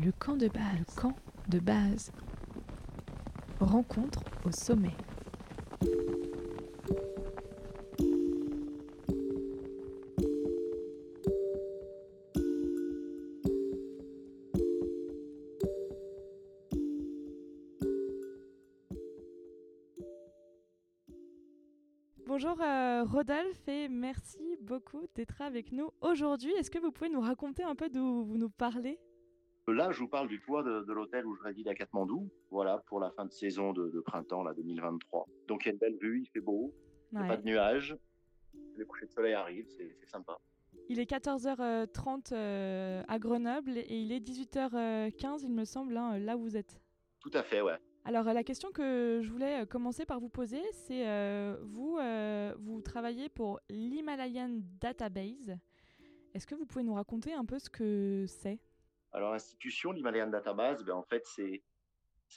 Le camp de base. Camp de base. Rencontre au sommet. Bonjour euh, Rodolphe et merci beaucoup d'être avec nous aujourd'hui. Est-ce que vous pouvez nous raconter un peu d'où vous nous parlez? Là, je vous parle du toit de, l'hôtel où je réside à Katmandou, voilà, pour la fin de saison de, printemps là, 2023. Donc il y a une belle vue, il fait beau, il n'y a pas de nuages, le coucher de soleil arrive, c'est sympa. Il est 14h30 euh, à Grenoble et il est 18h15, il me semble, hein, là où vous êtes. Tout à fait, ouais. Alors la question que je voulais euh, commencer par vous poser, c'est euh, vous, vous travaillez pour l'Himalayan Database. Est-ce que vous pouvez nous raconter un peu ce que c'est? Alors, l'institution, l'Himalayan Database, ben, en fait, c'est,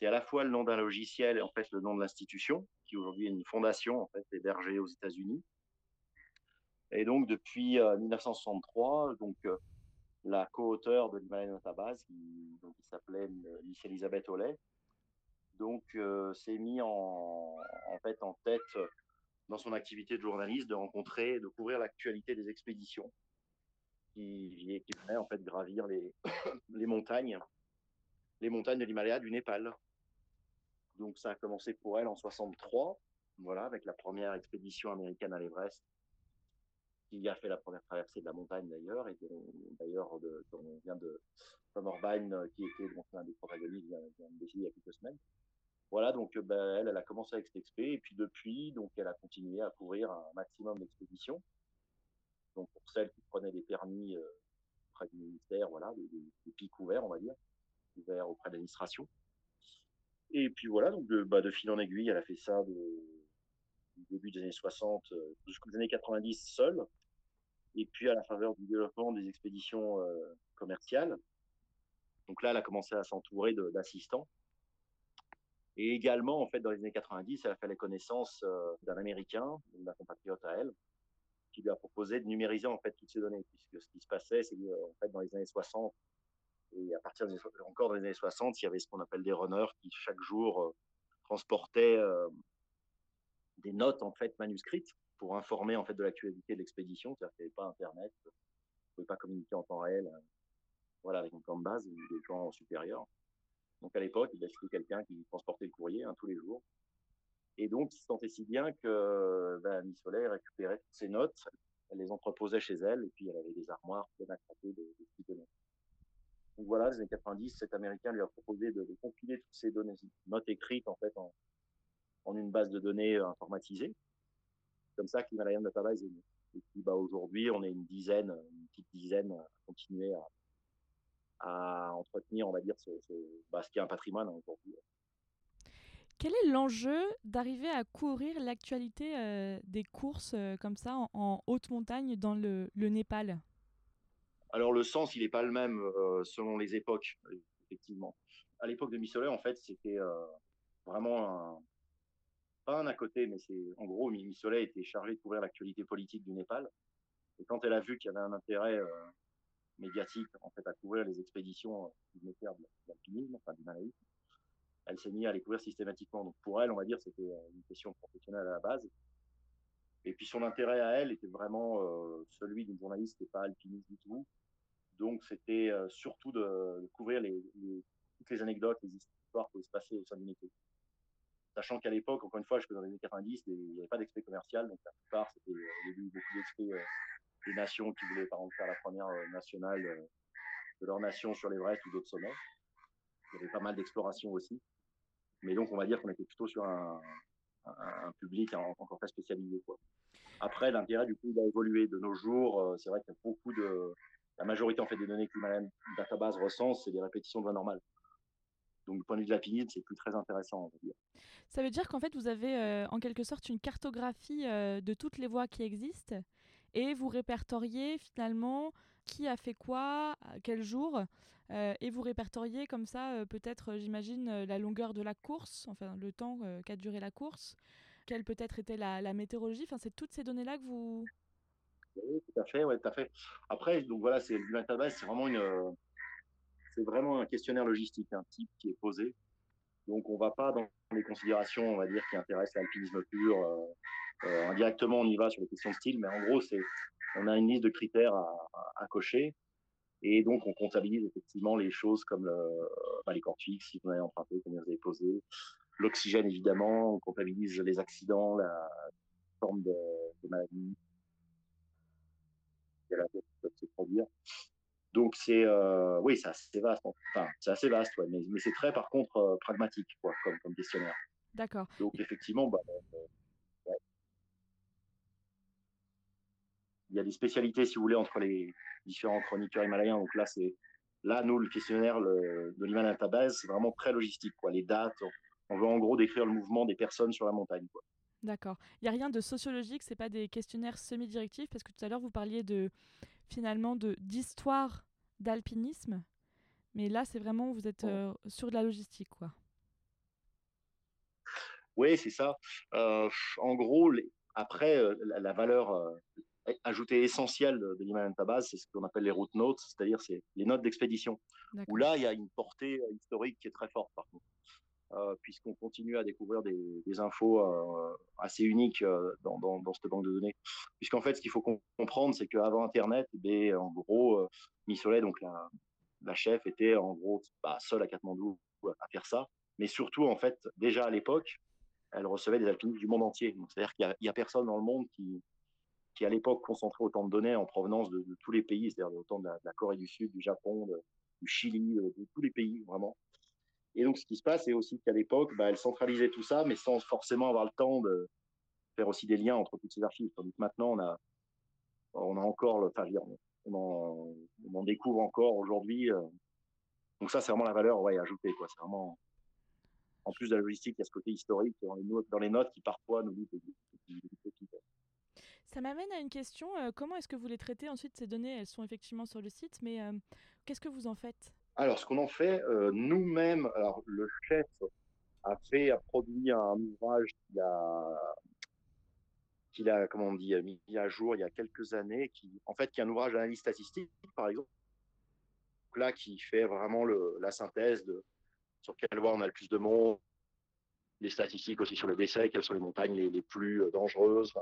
à la fois le nom d'un logiciel et en fait le nom de l'institution, qui aujourd'hui est une fondation, en fait, hébergée aux États-Unis. Et donc, depuis 1963, euh, donc, euh, la co-auteur de l'Himalayan Database, qui, s'appelait Miss Elisabeth Ollet, donc, euh, s'est mis en, en fait en tête dans son activité de journaliste de rencontrer, de couvrir l'actualité des expéditions qui, qui venait en fait gravir les, montagnes, les montagnes de l'Himalaya du Népal. Donc ça a commencé pour elle en 63, voilà, avec la première expédition américaine à l'Everest, qui a fait la première traversée de la montagne d'ailleurs, et d'ailleurs on vient de Tom Orbein, qui était donc un des protagonistes, vient, de il y a quelques semaines. Voilà, donc ben, elle, elle a commencé avec cette expé, et puis depuis, donc elle a continué à couvrir un maximum d'expéditions donc pour celles qui prenaient des permis euh, auprès du ministère, voilà, des, des, pics ouverts, on va dire, ouverts auprès de l'administration. Et puis voilà, donc de, bah, fil en aiguille, elle a fait ça de, du début des années 60 euh, jusqu'aux années 90 seule. Et puis à la faveur du développement des expéditions euh, commerciales, donc là, elle a commencé à s'entourer d'assistants. Et également, en fait, dans les années 90, elle a fait la connaissance d'un Américain, d'un compatriote à elle, qui lui a proposé de numériser en fait toutes ces données, puisque ce qui se passait, c'est en fait dans les années 60 et à partir encore dans les années 60, il y avait ce qu'on appelle des runners qui chaque jour euh, transportaient euh, des notes en fait manuscrites pour informer en fait de l'actualité de l'expédition. C'est-à-dire qu'il n'y avait pas Internet, vous ne pouvez pas communiquer en temps réel, euh, voilà, avec un plan de base ou des gens supérieurs. Donc à l'époque, il y avait quelqu'un qui transportait le courrier hein, tous les jours et donc, il se sentait si bien que ben, Miss Soleil récupérait toutes ses notes, elle les entreposait chez elle, et puis elle avait des armoires pleines à craquer de, de notes. Donc voilà, les années 90, cet Américain lui a proposé de, de compiler toutes ces données, notes écrites en fait en, une base de données informatisée. Comme ça l'Himalayan Database est née. Et puis bah, aujourd'hui, on est une dizaine, une petite dizaine à continuer à, entretenir, on va dire, ce, bah, qui est un patrimoine hein, aujourd'hui. Quel est l'enjeu d'arriver à courir l'actualité euh, des courses euh, comme ça en, haute montagne dans le, Népal? Alors le sens, il n'est pas le même euh, selon les époques, effectivement. À l'époque de Missolet, en fait, c'était vraiment un, pas un à côté, mais c'est en gros, Missolet était chargé de couvrir l'actualité politique du Népal. Et quand elle a vu qu'il y avait un intérêt médiatique en fait à couvrir les expéditions du Népal, de l'alpinisme, enfin du malaïsme, elle s'est mise à les couvrir systématiquement. Donc pour elle, on va dire, c'était une question professionnelle à la base. Et puis son intérêt à elle était vraiment euh, celui d'une journaliste qui n'est pas alpiniste du tout. Donc c'était euh, surtout de, couvrir toutes les anecdotes, les histoires qui pouvaient se passer au sein d'une équipe. Sachant qu'à l'époque, encore une fois, suis dans les années 90, il n'y avait pas d'expé commercial, donc la plupart c'était au début beaucoup d'expé euh, des nations qui voulaient par exemple faire la première euh, nationale euh, de leur nation sur l'Everest ou d'autres sommets. Il y avait pas mal d'exploration aussi. Mais donc, on va dire qu'on était plutôt sur un, public encore très spécialisé. Quoi. Après, l'intérêt, du coup, il a évolué de nos jours. Euh, c'est vrai qu'il y a beaucoup de... La majorité, en fait, des données que l'Himalayan Database recense, c'est des répétitions de voix normale. Donc, du point de vue de la pinide, c'est plus très intéressant, on va dire. Ça veut dire qu'en fait, vous avez euh, en quelque sorte une cartographie euh, de toutes les voies qui existent et vous répertoriez finalement qui a fait quoi, quel jour, et vous répertoriez comme ça euh, peut-être, j'imagine, euh, la longueur de la course, enfin le temps qu'a duré la course, quelle peut-être était la, météorologie, enfin c'est toutes ces données-là que vous... Oui, tout à fait, ouais, tout à fait. Après, donc voilà, c'est le database, c'est vraiment une, vraiment un questionnaire logistique, un type qui est posé. Donc, on ne va pas dans les considérations, on va dire, qui intéressent l'alpinisme pur. Euh, euh, indirectement, on y va sur les questions de style, mais en gros, c'est, on a une liste de critères à, cocher. Et donc, on comptabilise effectivement les choses comme le, bah, les corps fixes, si vous en avez emprunté, combien vous avez posé, l'oxygène évidemment, on comptabilise les accidents, la forme de, de maladie, la qui peuvent se produire. Donc c'est euh, oui, c'est assez vaste. Enfin, c'est assez vaste, ouais, mais, mais c'est très par contre euh, pragmatique quoi, comme, comme questionnaire. D'accord. Donc effectivement, bah, euh, il y a des spécialités, si vous voulez, entre les différents chroniqueurs himalayens. Donc là, c'est là, nous, le questionnaire le, de l'Himalaya base, c'est vraiment très logistique. Quoi. Les dates, on veut en gros décrire le mouvement des personnes sur la montagne. Quoi. D'accord. Il n'y a rien de sociologique, c'est pas des questionnaires semi-directifs, parce que tout à l'heure vous parliez de finalement de d'histoire d'alpinisme, mais là c'est vraiment vous êtes euh, sur de la logistique, quoi. Oui, c'est ça. Euh, en gros, après euh, la, valeur ajoutée essentielle de l'Himalaya base, c'est ce qu'on appelle les route notes, c'est-à-dire c'est les notes d'expédition. Où là, il y a une portée historique qui est très forte, par contre. Euh, puisqu'on continue à découvrir des, des infos euh, assez uniques euh, dans, dans, dans, cette banque de données. Puisqu'en fait, ce qu'il faut comprendre, c'est qu'avant Internet, eh en gros, Missolet, donc la, la, chef, était en gros bah, seule à Katmandou à faire ça. Mais surtout, en fait, déjà à l'époque, elle recevait des alpinistes du monde entier. C'est-à-dire qu'il n'y a, a, personne dans le monde qui, qui à l'époque concentrait autant de données en provenance de, tous les pays, c'est-à-dire autant de la, Corée du Sud, du Japon, du Chili, de tous les pays, vraiment. Et donc, ce qui se passe, c'est aussi qu'à l'époque, bah, elle centralisait tout ça, mais sans forcément avoir le temps de faire aussi des liens entre toutes ces archives. Tandis que maintenant, on a, on a encore enfin, on en, on en découvre encore aujourd'hui. Euh. donc ça, c'est vraiment la valeur ouais, ajoutée. Quoi. C'est vraiment, en plus de la logistique, il y a ce côté historique dans les notes, qui parfois nous disent ça m'amène à une question. Euh, comment est-ce que vous les traitez ensuite ces données? Elles sont effectivement sur le site, mais euh, qu'est-ce que vous en faites? Alors, ce qu'on en fait euh, nous-mêmes, le chef a fait, a produit un ouvrage qu'il a, comment on dit, mis à jour il y a quelques années, qui, en fait, qui est un ouvrage d'analyse statistique, par exemple, là, qui fait vraiment la synthèse de sur quelle voie on a le plus de monde, les statistiques aussi sur les décès, quelles sont les montagnes les, les plus euh, dangereuses.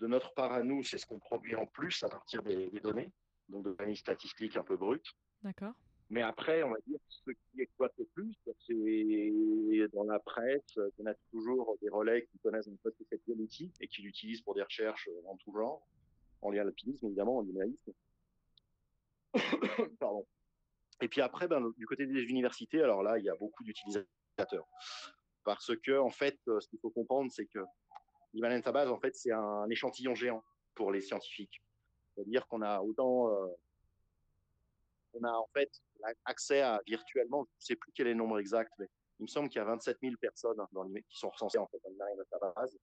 De notre part à nous, c'est ce qu'on produit en plus à partir des, des données, donc de l'analyse statistique un peu brute. D'accord. Mais après, on va dire, ce qui exploite le plus, c'est dans la presse, on a toujours des relais qui connaissent un peu ce que c'est l'outil et qui l'utilisent pour des recherches en tout genre, en lien à l'alpinisme, évidemment, en linéalisme. Pardon. Et puis après, ben, du côté des universités, alors là, il y a beaucoup d'utilisateurs. Parce que, en fait, ce qu'il faut comprendre, c'est que l'Himalaya base, en fait, c'est un échantillon géant pour les scientifiques. C'est-à-dire qu'on a autant, euh, on a en fait accès à virtuellement, je ne sais plus quel est le nombre exact, mais il me semble qu'il y a 27 000 personnes dans qui sont recensées en fait dans la base.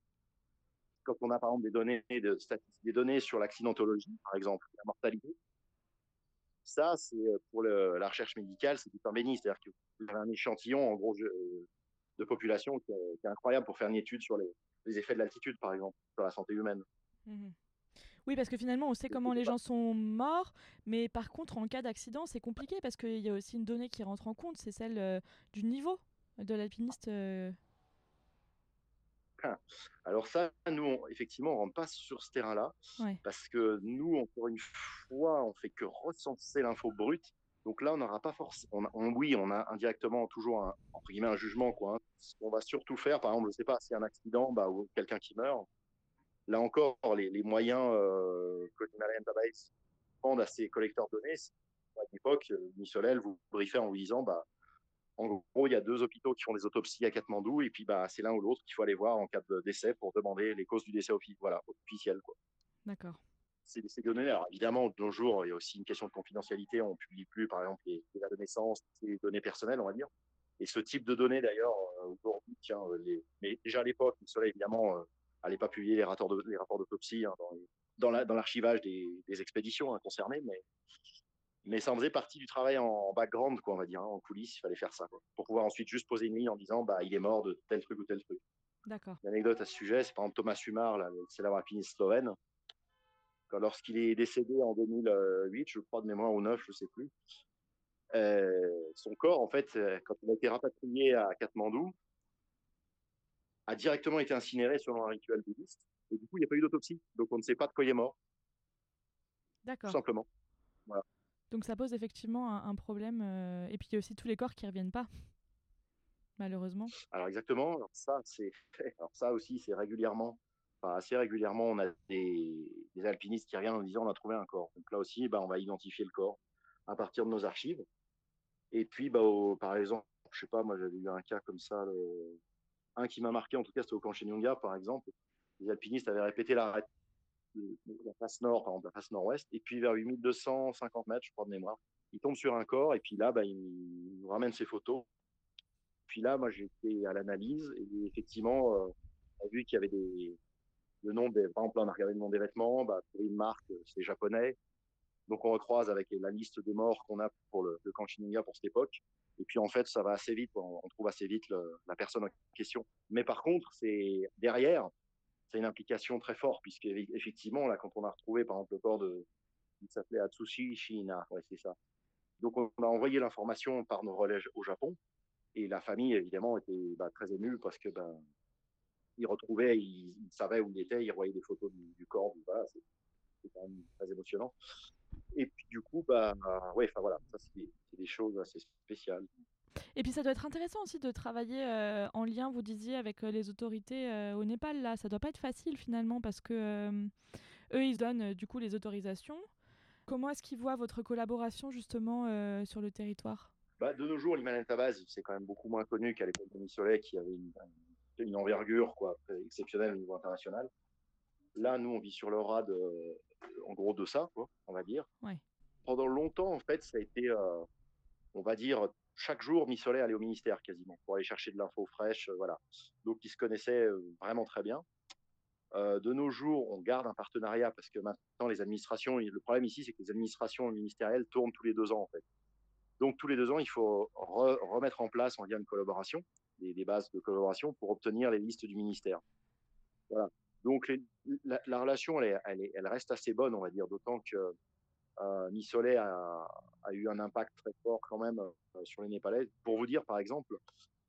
Quand on a par exemple des données, de, des données sur l'accidentologie, par exemple, la mortalité, ça, c'est euh, pour la recherche médicale, c'est du temps béni. C'est-à-dire qu'il y a un échantillon, en gros, de population qui est, incroyable pour faire une étude sur les, les effets de l'altitude, par exemple, sur la santé humaine. Mmh oui, parce que finalement, on sait comment les gens sont morts, mais par contre, en cas d'accident, c'est compliqué parce qu'il y a aussi une donnée qui rentre en compte, c'est celle euh, du niveau de l'alpiniste. Euh. Ah, alors ça, nous, effectivement, on rentre pas sur ce terrain-là, parce que nous, encore une fois, on fait que recenser l'info brute. Donc là, on n'aura pas forcément. oui, on a indirectement toujours un, entre guillemets un jugement, quoi. Hein. On va surtout faire, par exemple, je sais pas, s'il y un accident, bah, ou quelqu'un qui meurt, là encore, les, moyens euh, que l'Himalayan Database rendent à ces collecteurs de données, à l'époque, euh, Missolel vous briefait en vous disant, bah, en gros, il y a deux hôpitaux qui font des autopsies à Katmandou, et puis bah, c'est l'un ou l'autre qu'il faut aller voir en cas de décès pour demander les causes du décès voilà, officiel. D'accord. Ces, ces données, alors évidemment, de nos jours, il y a aussi une question de confidentialité. On ne publie plus, par exemple, les, les de naissance, les données personnelles, on va dire. Et ce type de données, d'ailleurs, euh, aujourd'hui, tiens, les... mais déjà à l'époque, Missolel, évidemment, n'allait pas publier les rapports de, les rapports d'autopsie hein, dans, dans l'archivage des, des, expéditions hein, concernées, mais, mais ça en faisait partie du travail en, background, quoi, on va dire, hein, en coulisses, il fallait faire ça, quoi, pour pouvoir ensuite juste poser une ligne en disant, bah, il est mort de tel truc ou tel truc. D'accord. L'anecdote à ce sujet, c'est par exemple Thomas Humar, là, le célèbre alpiniste slovène, lorsqu'il est décédé en 2008, je crois de mémoire, ou 9, je sais plus, son corps, en fait, quand il a été rapatrié à Katmandou, a directement été incinéré selon un rituel bouddhiste. Et du coup, il n'y a pas eu d'autopsie. Donc, on ne sait pas de quoi il est mort. D'accord. Tout simplement. Voilà. Donc, ça pose effectivement un, problème. et puis, il y a aussi tous les corps qui ne reviennent pas malheureusement Alors exactement, alors ça, c'est, alors ça aussi, c'est régulièrement, enfin, assez régulièrement, on a des, alpinistes qui reviennent en disant on a trouvé un corps. Donc là aussi, bah, on va identifier le corps à partir de nos archives. Et puis, bah, par exemple, je sais pas, moi j'avais eu un cas comme ça, un qui m'a marqué, en tout cas c'était au camp Chenyonga par exemple, les alpinistes avaient répété de la face nord, par exemple la face nord-ouest, et puis vers 8250 mètres, je crois de mémoire, ils tombent sur un corps, et puis là, bah, ils nous ramènent ces photos, puis là, moi, j'étais à l'analyse. Et effectivement, euh, on a vu qu'il y avait des, le nom des, par exemple, on a regardé le nom des vêtements, bah, pour une marque, c'est japonais. Donc, on recroise avec la liste de morts qu'on a pour le, le camp pour cette époque. Et puis, en fait, ça va assez vite. On, trouve assez vite la personne en question. Mais par contre, c'est derrière, c'est une implication très forte, puisque effectivement, là, quand on a retrouvé, par exemple, le corps de, il s'appelait Atsushi Shina, ouais, c'est ça. Donc, on a envoyé l'information par nos relais au Japon. Et la famille, évidemment, était bah, très émue parce que ben, il retrouvait, il, savait où il était, il voyait des photos du, corps. Voilà, c'est quand même très émotionnant. Et puis du coup, bah, ouais, enfin voilà, ça c'est des, choses assez spéciales. Et puis ça doit être intéressant aussi de travailler euh, en lien, vous disiez, avec euh, les autorités euh, au Népal. Là, ça doit pas être facile finalement parce que eux, ils donnent du coup les autorisations. Comment est-ce qu'ils voient votre collaboration justement sur le territoire? Bah, de nos jours, l'Himalaya Tabaz, c'est quand même beaucoup moins connu qu'à l'époque de Soleil, qui avait une, envergure quoi, exceptionnelle au niveau international. Là, nous, on vit sur le rad, euh, en gros, de ça, quoi, on va dire. Pendant longtemps, en fait, ça a été, euh, on va dire, chaque jour, Soleil allait au ministère quasiment pour aller chercher de l'info fraîche, euh, voilà. Donc, ils se connaissaient vraiment très bien. de nos jours, on garde un partenariat parce que maintenant, les administrations, le problème ici, c'est que les administrations ministérielles tournent tous les deux ans, en fait. Donc tous les deux ans, il faut remettre en place en lien de collaboration, des, bases de collaboration pour obtenir les listes du ministère. Donc la, relation, elle, reste assez bonne, on va dire, d'autant que euh, Missolet a, eu un impact très fort quand même euh, sur les Népalais. Pour vous dire, par exemple,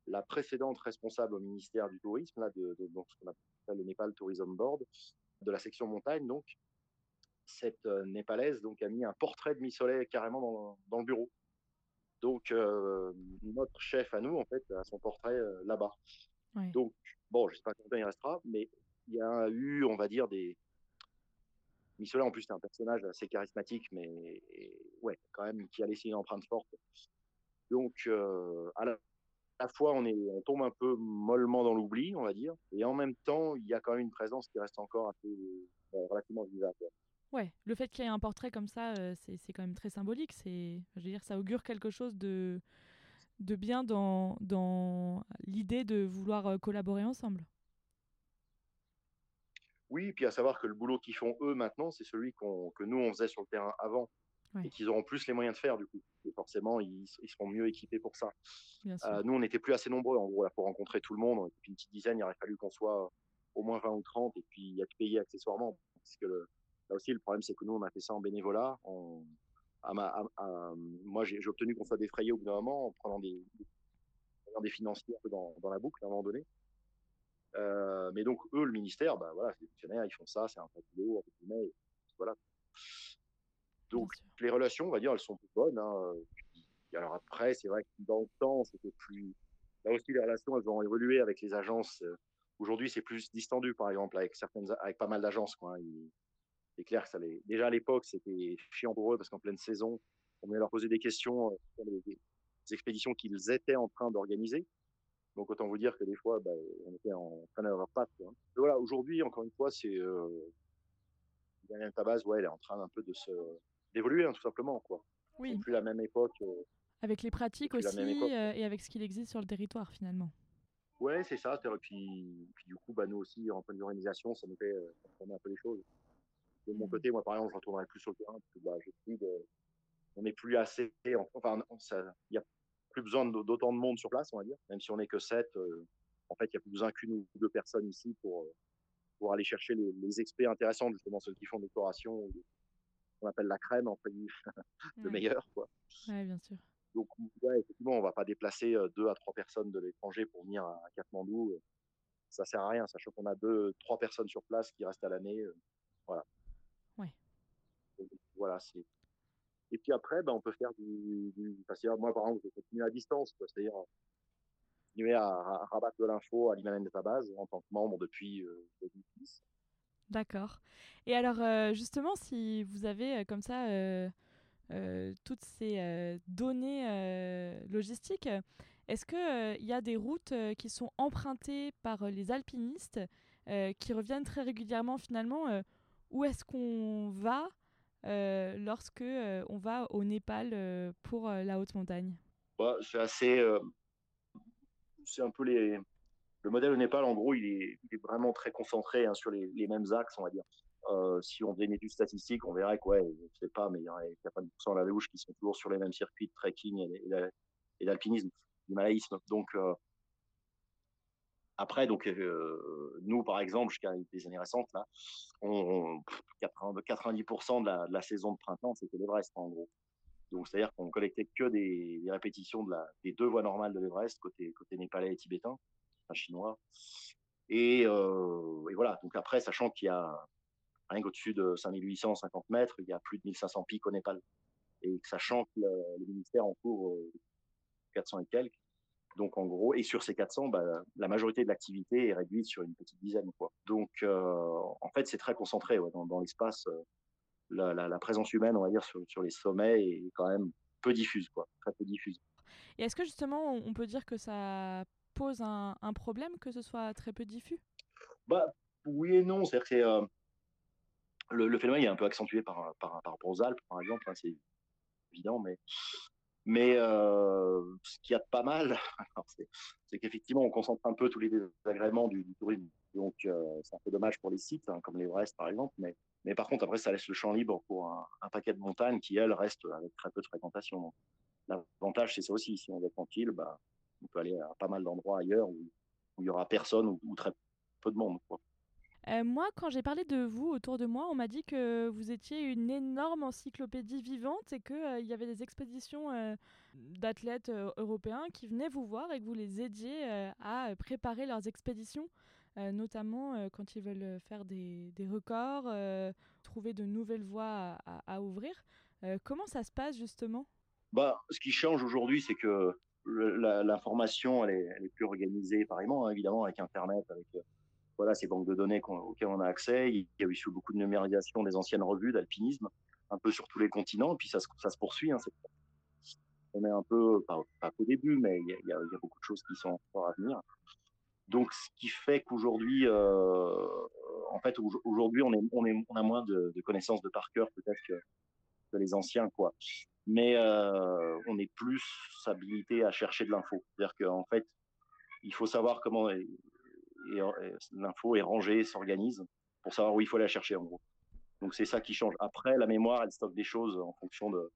la précédente responsable au ministère du Tourisme, là, de, ce qu'on appelle le Népal Tourism Board, de la section montagne, donc, cette euh, Népalaise donc, a mis un portrait de Missolet carrément dans le bureau. Donc, euh, notre chef à nous, en fait, a son portrait euh, là-bas. Donc, bon, je ne sais pas combien il restera, mais il y a eu, on va dire, des. Missola, en plus, c'est un personnage assez charismatique, mais ouais, quand même, qui a laissé une empreinte forte. Donc, euh, à, la, fois, on, est, on tombe un peu mollement dans l'oubli, on va dire, et en même temps, il y a quand même une présence qui reste encore un peu relativement vivable. Ouais, le fait qu'il y ait un portrait comme ça, euh, c'est quand même très symbolique. C'est, je veux dire, ça augure quelque chose de, de bien dans, dans l'idée de vouloir euh, collaborer ensemble. Oui, puis à savoir que le boulot qu'ils font eux maintenant, c'est celui que nous on faisait sur le terrain avant, et qu'ils auront plus les moyens de faire du coup. Et forcément, ils, seront mieux équipés pour ça. Euh, nous, on n'était plus assez nombreux en gros pour rencontrer tout le monde. Et une petite dizaine, il aurait fallu qu'on soit au moins 20 ou 30, et puis il y a de payer accessoirement, parce que le, Là aussi, le problème, c'est que nous, on a fait ça en bénévolat. moi, j'ai obtenu qu'on soit défrayé au bout d'un moment en prenant des, des financiers dans, la boucle à un moment donné. Euh, mais donc, eux, le ministère, bah, voilà, c'est fonctionnaire, ils font ça, c'est un peu boulot, voilà. Donc, les relations, on va dire, elles sont bonnes. Hein. alors après, c'est vrai que dans le temps, c'était plus. Là aussi, les relations, elles ont évolué avec les agences. Aujourd'hui, c'est plus distendu, par exemple, avec certaines, avec pas mal d'agences. Quoi. Hein c'est clair que ça les... déjà à l'époque, c'était chiant pour eux parce qu'en pleine saison, on venait leur poser des questions euh, sur les, expéditions qu'ils étaient en train d'organiser. Donc autant vous dire que des fois, bah, on était en train d'avoir patte. Voilà, aujourd'hui, encore une fois, c'est euh, ta base, ouais, elle est en train un peu de se d'évoluer, hein, tout simplement, quoi. Oui. Plus la même époque. Euh, avec les pratiques aussi euh, et avec ce qu'il existe sur le territoire finalement. Ouais, c'est ça. Et puis, puis, du coup, bah, nous aussi, en point d'organisation, ça nous fait, ça un peu les choses de mon mmh. côté, moi, par exemple, je retournerai plus sur le terrain parce que bah, de, on n'est plus assez. Enfin, il n'y a plus besoin d'autant de monde sur place, on va dire. Même si on n'est que 7, euh, en fait, il n'y a plus besoin qu'une ou deux personnes ici pour, euh, pour aller chercher les, les experts intéressants, justement, ceux qui font décoration, on appelle la crème, en fait, le meilleur. Quoi. Ouais, bien sûr. donc, effectivement, on va pas déplacer deux à trois personnes de l'étranger pour venir à Katmandou. Ça sert à rien, sachant qu'on a deux, trois personnes sur place qui restent à l'année. Voilà. Voilà. Et puis après, ben, on peut faire du, moi, par exemple, je continue à distance, c'est-à-dire continuer à, rabattre de l'info à l'Imanen de base en tant que membre depuis 2010. D'accord. Et alors, justement, si vous avez comme ça euh, toutes ces euh, données euh, logistiques. Est-ce qu'il y a des routes qui sont empruntées par les alpinistes qui reviennent très régulièrement finalement Où est-ce qu'on va lorsque on va au Népal pour la haute montagne bah, C'est assez... c'est un peu les... Le modèle au Népal, en gros, il est, vraiment très concentré hein, sur les, les, mêmes axes, on va dire. Euh, si on faisait une étude statistique, on verrait que, ouais, je sais pas, mais il y aurait 90% de la louche qui sont toujours sur les mêmes circuits de trekking et, d'alpinisme, du malaïsme. Donc, euh, après, donc, euh, nous, par exemple, jusqu'à des années récentes, là, on, 90% de la, saison de printemps, c'était l'Everest, en gros. Donc, c'est-à-dire qu'on collectait que des, répétitions de la, des deux voies normales de l'Everest, côté, côté népalais et tibétain, enfin chinois. Et, et, voilà. Donc après, sachant qu'il y a rien qu'au-dessus de 5850 mètres, il y a plus de 1500 pics au Népal. Et sachant que le, ministère en court 400 et quelques, donc en gros, et sur ces 400, bah, la majorité de l'activité est réduite sur une petite dizaine. Quoi. Donc euh, en fait, c'est très concentré dans, l'espace. Euh, la, présence humaine, on va dire, sur, les sommets est quand même peu diffuse, quoi, très peu diffuse. Et est-ce que justement, on peut dire que ça pose un, problème que ce soit très peu diffus? Bah, Oui et non. C'est-à-dire que c'est, euh, le, phénomène est un peu accentué par, par, par rapport aux Alpes, par exemple, hein, c'est évident, mais, mais euh, ce qu'il y a de pas mal, c'est qu'effectivement, on concentre un peu tous les désagréments du, tourisme. Donc, euh, c'est un peu dommage pour les sites, hein, comme l'Everest, par exemple, mais, mais par contre, après, ça laisse le champ libre pour un, paquet de montagnes qui, elles, restent avec très peu de fréquentation. L'avantage, c'est ça aussi. Si on est tranquille, bah, on peut aller à pas mal d'endroits ailleurs où, il y aura personne ou, ou très peu de monde. Quoi. Euh, moi, quand j'ai parlé de vous autour de moi, on m'a dit que vous étiez une énorme encyclopédie vivante et qu'il euh, y avait des expéditions euh, d'athlètes européens qui venaient vous voir et que vous les aidiez à préparer leurs expéditions, notamment quand ils veulent faire des, des records, trouver de nouvelles voies à, ouvrir. comment ça se passe justement? Bah, Ce qui change aujourd'hui, c'est que l'information, elle, elle est, plus organisée, pareillement, hein, évidemment, avec Internet, avec voilà, ces banques de données auxquelles on a accès. Il y a eu beaucoup de numérisation des anciennes revues d'alpinisme, un peu sur tous les continents, et puis ça, ça se poursuit. Hein, on est un peu, pas, au début, mais il y, a, beaucoup de choses qui sont encore à venir. Donc, ce qui fait qu'aujourd'hui, euh, en fait, aujourd'hui, on, est, on a moins de, connaissances de par cœur peut-être que, les anciens, quoi. Mais euh, on est plus habilité à chercher de l'info. C'est-à-dire qu'en fait, il faut savoir comment et, l'info est rangée, s'organise pour savoir où il faut la chercher en gros. Donc c'est ça qui change. Après, la mémoire, elle stocke des choses en fonction de,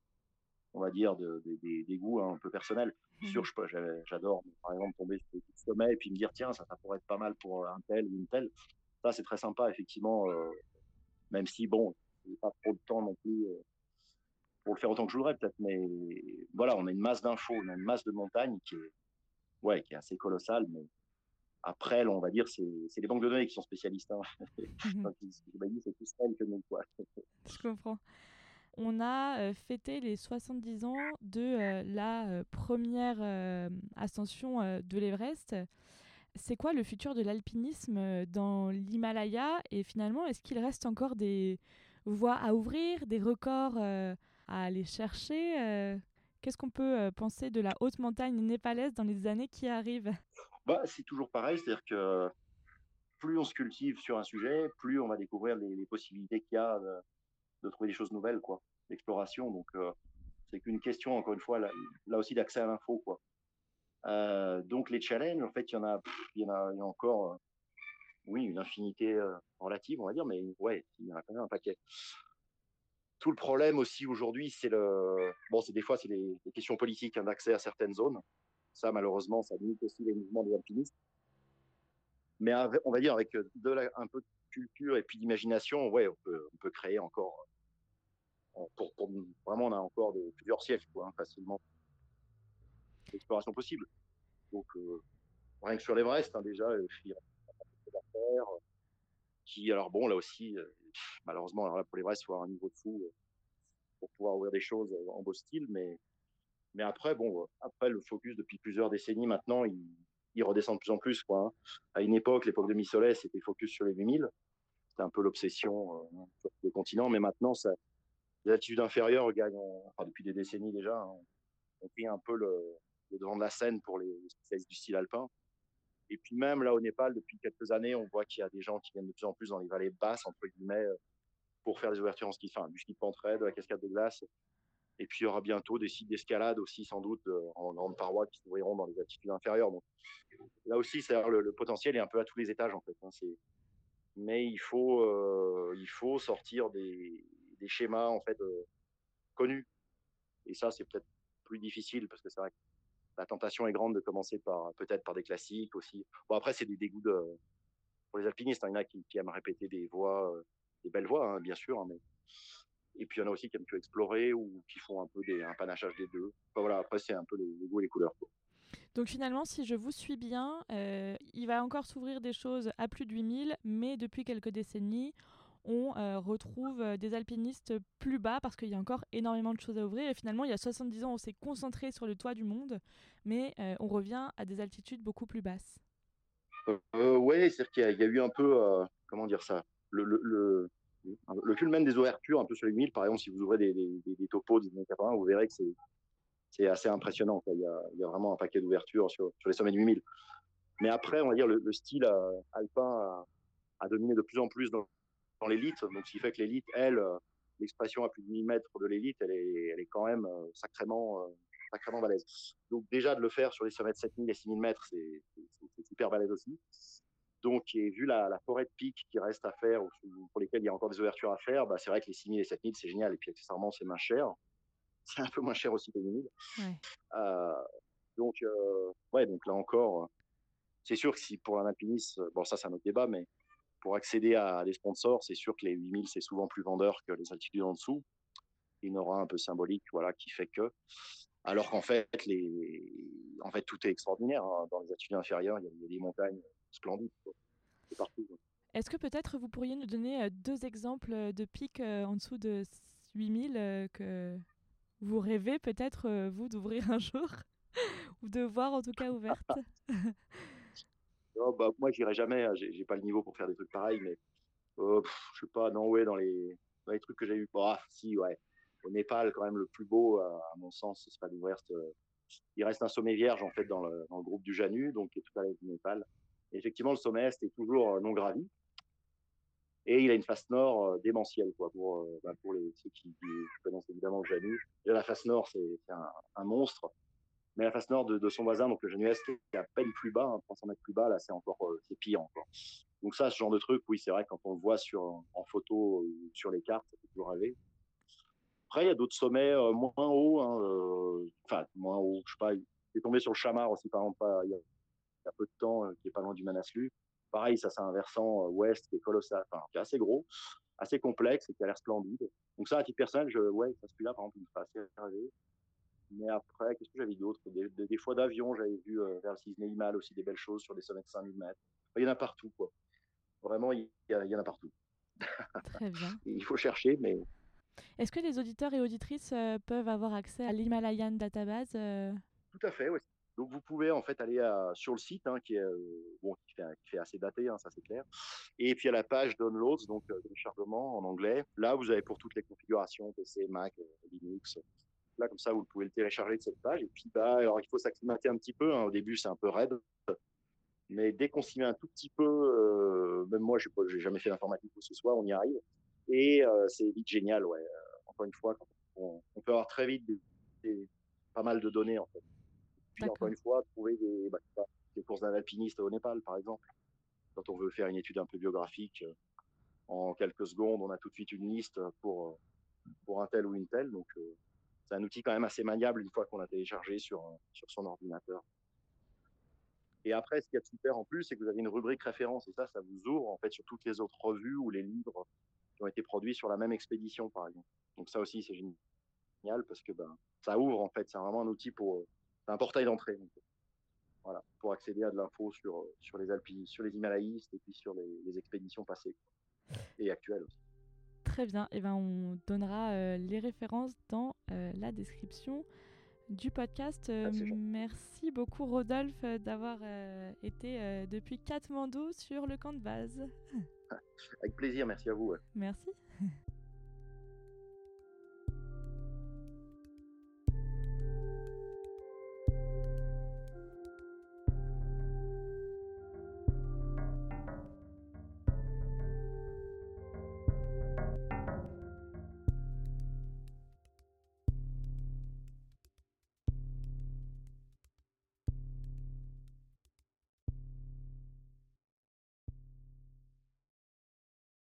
on va dire, de, des goûts hein, un peu personnels. Bien sûr, mmh. j'adore, par exemple, tomber sur le sommet et puis me dire, tiens, ça, ça pourrait être pas mal pour un tel ou une telle. Ça, c'est très sympa, effectivement, euh, même si, bon, j'ai pas trop de temps non plus euh, pour le faire autant que je voudrais, peut-être. Mais voilà, on a une masse d'infos, on a une masse de montagnes qui est, ouais, qui est assez colossale, mais après, on va dire, c'est les banques de données qui sont spécialistes. Hein. Mhm. c'est plus que nous. Quoi. Je comprends. On a euh, fêté les 70 ans de euh, la euh, première ascension de l'Everest. C'est quoi le futur de l'alpinisme dans l'Himalaya? Et finalement, est-ce qu'il reste encore des voies à ouvrir, des records à aller chercher Qu'est-ce qu'on peut penser de la haute montagne népalaise dans les années qui arrivent? Bah, c'est toujours pareil, c'est-à-dire que plus on se cultive sur un sujet, plus on va découvrir les, possibilités qu'il y a de, trouver des choses nouvelles, quoi, l'exploration. Donc, euh, c'est qu'une question, encore une fois, là, aussi d'accès à l'info, quoi. Euh, donc, les challenges, en fait, il y en a, il y en a, encore, euh, oui, une infinité relative, on va dire, mais ouais, il y en a quand même un paquet. Tout le problème aussi aujourd'hui, c'est le, bon, c'est des fois, c'est les, questions politiques hein, d'accès à certaines zones. Ça, malheureusement, ça limite aussi les mouvements des alpinistes. Mais on va dire avec euh, un peu de culture et puis d'imagination, ouais, on peut, créer encore. Euh, pour, vraiment, on a encore de, plusieurs siècles, hein, facilement. d'exploration possible. Donc, rien que sur l'Everest, hein, déjà, il y a d'affaires. Qui, alors bon, là aussi, malheureusement, là, pour l'Everest, il faut avoir un niveau de fou pour pouvoir ouvrir des choses en beau style, mais mais après, bon, après le focus depuis plusieurs décennies maintenant, il, il redescend de plus en plus. Quoi, hein. À une époque, l'époque de Mi-Soleil, c'était focus sur les 8000. C'était un peu l'obsession euh, sur le continent. Mais maintenant, ça, les altitudes inférieures gagnent, depuis des décennies déjà, hein, ont pris un peu le, le, devant de la scène pour les spécialistes du style alpin. Et puis même là au Népal, depuis quelques années, on voit qu'il y a des gens qui viennent de plus en plus dans les vallées basses, entre guillemets, euh, pour faire des ouvertures en ski, enfin, du ski de pentraide, de la cascade de glace, et puis il y aura bientôt des sites d'escalade aussi, sans doute, euh, en grandes parois qui s'ouvriront dans les altitudes inférieures. Donc là aussi, le, le, potentiel est un peu à tous les étages en fait. Hein, mais il faut, euh, il faut sortir des, schémas en fait euh, connus. Et ça, c'est peut-être plus difficile parce que c'est vrai que la tentation est grande de commencer par peut-être par des classiques aussi. Bon après, c'est des dégoûts pour les alpinistes. Hein. Il y en a qui, aiment répéter des voix, des belles voix, hein, bien sûr, mais et puis il y en a aussi qui aiment que explorer ou qui font un peu des, un panachage des deux. Enfin, voilà, après c'est un peu les, les goûts et les couleurs. Quoi. Donc finalement, si je vous suis bien, euh, il va encore s'ouvrir des choses à plus de 8000, mais depuis quelques décennies, on euh, retrouve euh, des alpinistes plus bas parce qu'il y a encore énormément de choses à ouvrir. Et finalement, il y a 70 ans, on s'est concentré sur le toit du monde, mais euh, on revient à des altitudes beaucoup plus basses. Oui, c'est-à-dire qu'il y, y, a eu un peu, comment dire ça, le, le, le, le cul même des ouvertures un peu sur les 1000, par exemple, si vous ouvrez des, des, topos des années 80, vous verrez que c'est assez impressionnant. Il y, a, il y, a, vraiment un paquet d'ouvertures sur, sur, les sommets de 8000. Mais après, on va dire, le, le style euh, alpin a, a, dominé de plus en plus dans, dans l'élite. Donc, ce qui fait que l'élite, elle, euh, l'expression à plus de 1000 mètres de l'élite, elle est, elle est quand même euh, sacrément, sacrément balèze. Donc, déjà, de le faire sur les sommets de 7000 et 6000 mètres, c'est super balèze aussi. Donc, et vu la, la, forêt de pics qui reste à faire, pour lesquelles il y a encore des ouvertures à faire, bah, c'est vrai que les 6000 et 7000, c'est génial. Et puis, accessoirement, c'est moins cher c'est un peu moins cher aussi que les 1000. Ouais. Euh, donc, euh, ouais, donc là encore, c'est sûr que si pour un alpiniste, bon, ça, c'est un autre débat, mais pour accéder à des sponsors, c'est sûr que les 8000, c'est souvent plus vendeur que les altitudes en dessous. Une aura un peu symbolique, voilà, qui fait que. Alors qu'en fait, les, en fait, tout est extraordinaire. Hein. Dans les altitudes inférieures, il y, a, il y a des montagnes splendides partout. Est-ce que peut-être vous pourriez nous donner euh, deux exemples de pics en dessous de 8000 que, vous rêvez peut-être, euh, vous, d'ouvrir un jour Ou de voir en tout cas ouverte? Oh, bah, Moi, j'irai jamais. Hein. J'ai pas le niveau pour faire des trucs pareils, mais euh, pff, je sais pas, non, ouais, dans les, dans les trucs que j'ai eu. Bah, si, ouais. Au Népal, quand même, le plus beau, à, à mon sens, c'est pas. Euh, il reste un sommet vierge, en fait, dans le, dans le groupe du Janu, donc qui est tout à l'est du Népal. Effectivement, le sommet est toujours euh, non gravi. Et il a une face nord euh, démentielle, quoi, pour, euh, bah, pour les, ceux qui, connaissent évidemment le. Déjà, la face nord, c'est un, monstre. Mais la face nord de, son voisin, donc le Janus Est, qui est à peine plus bas, hein, 300 mètres plus bas, là, c'est encore, c'est pire encore. Donc ça, ce genre de truc, oui, c'est vrai, quand on le voit sur, en photo sur les cartes, ça peut toujours rêver. Après, il y a d'autres sommets moins hauts, hein, enfin, moins hauts, je sais pas, il est tombé sur le Chamar aussi, par exemple, il y a, y a peu de temps, euh, qui est pas loin du Manaslu. Pareil, ça c'est un versant ouest qui est colossal, enfin, qui est assez gros, assez complexe et qui a l'air splendide. Donc ça, à titre personnel, je, ouais, celui-là, par exemple, il me fait assez rêver. Mais après, qu'est-ce que j'avais d'autre? Des, des, des, fois d'avion, j'avais vu euh, vers le Cisne Himal aussi des belles choses sur des sommets de 5000 mètres. Il y en a partout, quoi. Vraiment, il y, a, il y en a partout. Très bien. il faut chercher, mais... Est-ce que les auditeurs et auditrices euh, peuvent avoir accès à l'Himalayan Database euh... Tout à fait, oui. Donc vous pouvez en fait aller sur le site hein, qui est euh, fait, assez daté, hein, ça c'est clair. Et puis à la page downloads, donc euh, téléchargement en anglais. Là vous avez pour toutes les configurations PC, Mac, euh, Linux. Là comme ça vous pouvez le télécharger de cette page. Et puis bah alors il faut s'acclimater un petit peu. Hein. Au début c'est un peu raide, mais dès qu'on s'y met un tout petit peu, euh, même moi je n'ai jamais fait d'informatique ou ce soir, on y arrive. Et c'est vite génial, ouais. Encore une fois, on, peut avoir très vite pas mal de données en fait. Puis encore une fois, trouver des, bah, des courses d'un alpiniste au Népal, par exemple. Quand on veut faire une étude un peu biographique, euh, en quelques secondes, on a tout de suite une liste pour, euh, pour un tel ou une telle. Donc, euh, c'est un outil quand même assez maniable une fois qu'on l'a téléchargé sur, sur son ordinateur. Et après, ce qui est super en plus, c'est que vous avez une rubrique référence. Et ça, ça vous ouvre en fait sur toutes les autres revues ou les livres qui ont été produits sur la même expédition, par exemple. Donc ça aussi, c'est génial parce que ben, ça ouvre en fait. C'est vraiment un outil pour un portail d'entrée. Voilà, pour accéder à de l'info sur, sur les alpinistes, sur les Himalayistes et puis sur les, expéditions passées et actuelles aussi. Très bien, et eh ben on donnera les références dans la description du podcast. Ah, merci beaucoup Rodolphe d'avoir été depuis Katmandou sur le camp de base. Avec plaisir, merci à vous. Merci.